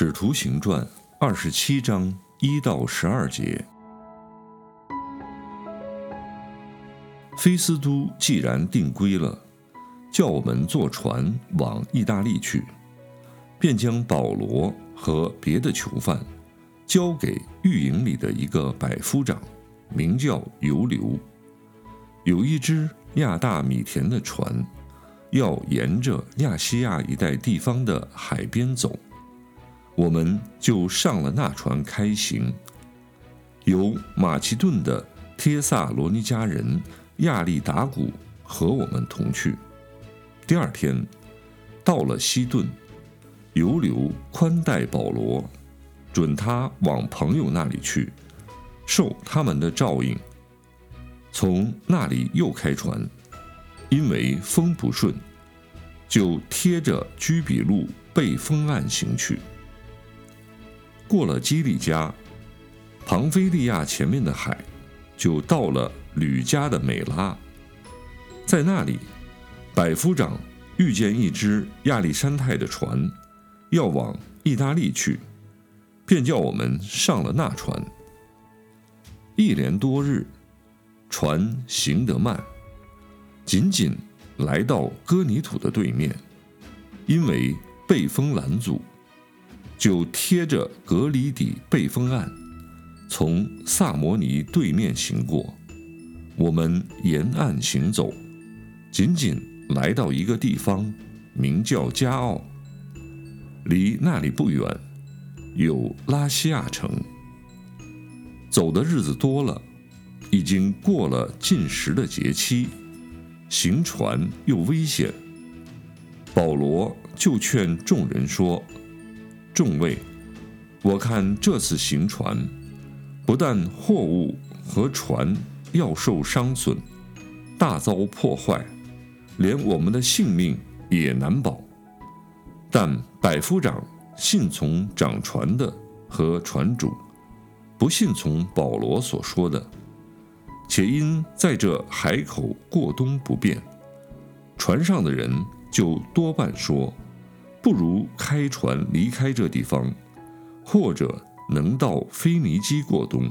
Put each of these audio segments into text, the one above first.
使徒行传二十七章一到十二节。菲斯都既然定规了，叫我们坐船往意大利去，便将保罗和别的囚犯交给狱营里的一个百夫长，名叫尤留。有一只亚大米田的船，要沿着亚细亚一带地方的海边走，我们就上了那船开行。由马其顿的帖萨罗尼迦人。亚利达古和我们同去。第二天，到了西顿，游留宽待保罗，准他往朋友那里去，受他们的照应。从那里又开船，因为风不顺，就贴着居比路背风岸行去。过了基利加，庞菲利亚前面的海，就到了。吕家的美拉，在那里，百夫长遇见一只亚历山泰的船，要往意大利去，便叫我们上了那船。一连多日，船行得慢，仅仅来到哥尼土的对面，因为被风拦阻，就贴着格里底背风岸，从萨摩尼对面行过。我们沿岸行走，仅仅来到一个地方，名叫加奥。离那里不远，有拉西亚城。走的日子多了，已经过了进食的节期，行船又危险。保罗就劝众人说：“众位，我看这次行船，不但货物和船。”要受伤损，大遭破坏，连我们的性命也难保。但百夫长信从掌船的和船主，不信从保罗所说的，且因在这海口过冬不便，船上的人就多半说，不如开船离开这地方，或者能到腓尼基过冬。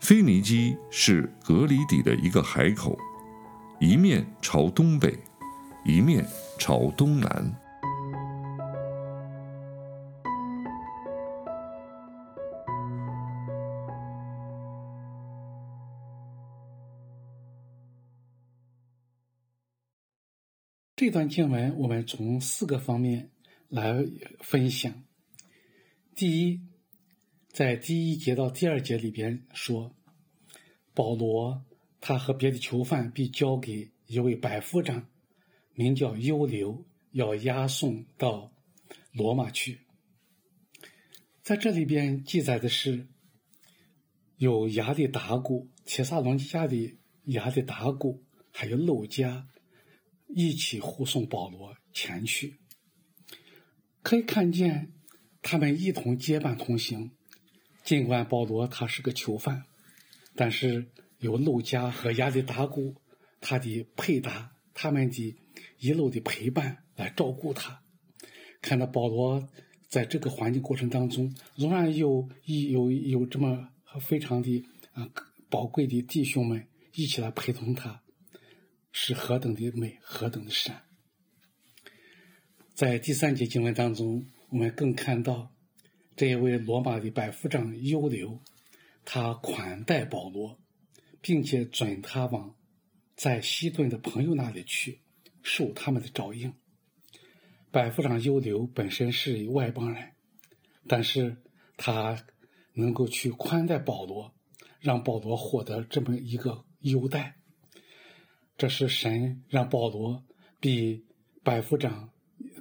腓尼基是格里底的一个海口，一面朝东北，一面朝东南。这段经文我们从四个方面来分享。第一。在第一节到第二节里边说，保罗他和别的囚犯被交给一位百夫长，名叫优留，要押送到罗马去。在这里边记载的是，有亚里达古、铁萨隆家的亚里达古，还有陆家一起护送保罗前去。可以看见他们一同结伴同行。尽管保罗他是个囚犯，但是有陆家和亚里达古他的配搭，他们的一路的陪伴来照顾他。看到保罗在这个环境过程当中，仍然有一有有这么非常的啊宝贵的弟兄们一起来陪同他，是何等的美，何等的善。在第三节经文当中，我们更看到。这一位罗马的百夫长优留，他款待保罗，并且准他往在西顿的朋友那里去，受他们的照应。百夫长优留本身是外邦人，但是他能够去宽待保罗，让保罗获得这么一个优待，这是神让保罗比百夫长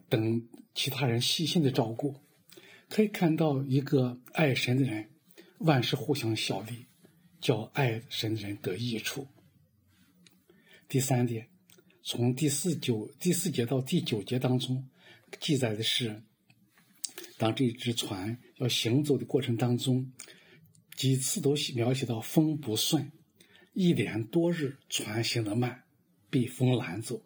等其他人细心的照顾。可以看到一个爱神的人，万事互相效力，叫爱神的人得益处。第三点，从第四九第四节到第九节当中记载的是，当这只船要行走的过程当中，几次都描写到风不顺，一连多日船行得慢，被风拦走。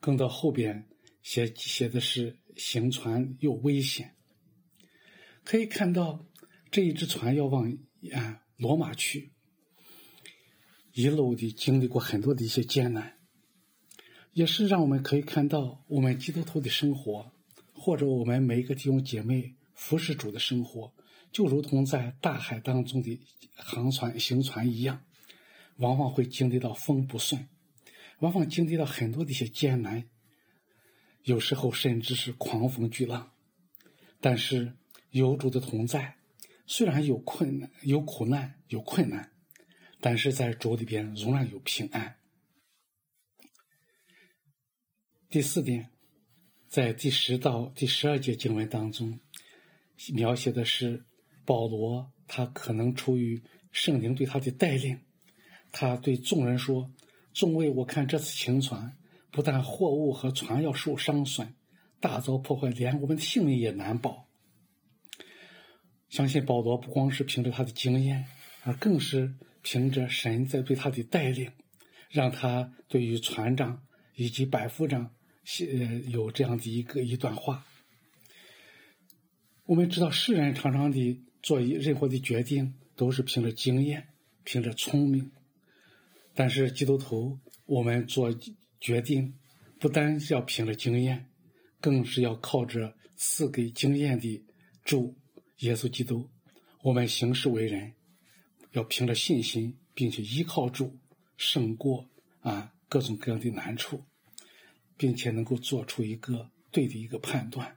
更到后边写写的是行船又危险。可以看到，这一只船要往啊罗马去，一路的经历过很多的一些艰难，也是让我们可以看到，我们基督徒的生活，或者我们每一个弟兄姐妹服侍主的生活，就如同在大海当中的航船行船一样，往往会经历到风不顺，往往经历到很多的一些艰难，有时候甚至是狂风巨浪，但是。有主的同在，虽然有困难、有苦难、有困难，但是在主里边仍然有平安。第四点，在第十到第十二节经文当中，描写的是保罗，他可能出于圣灵对他的带领，他对众人说：“众位，我看这次行船，不但货物和船要受伤损，大遭破坏，连我们的性命也难保。”相信保罗不光是凭着他的经验，而更是凭着神在对他的带领，让他对于船长以及百夫长写有这样的一个一段话。我们知道，世人常常的做任何的决定都是凭着经验、凭着聪明，但是基督徒我们做决定，不单是要凭着经验，更是要靠着赐给经验的主。耶稣基督，我们行事为人，要凭着信心，并且依靠主，胜过啊各种各样的难处，并且能够做出一个对的一个判断。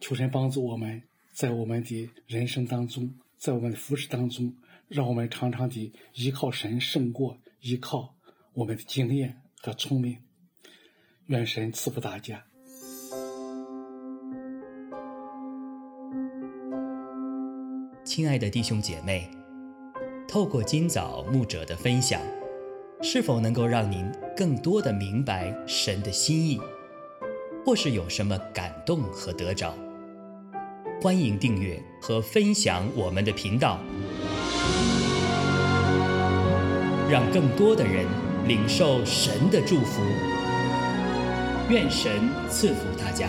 求神帮助我们在我们的人生当中，在我们的服饰当中，让我们常常的依靠神，胜过依靠我们的经验和聪明。愿神赐福大家。亲爱的弟兄姐妹，透过今早牧者的分享，是否能够让您更多的明白神的心意，或是有什么感动和得着？欢迎订阅和分享我们的频道，让更多的人领受神的祝福。愿神赐福大家。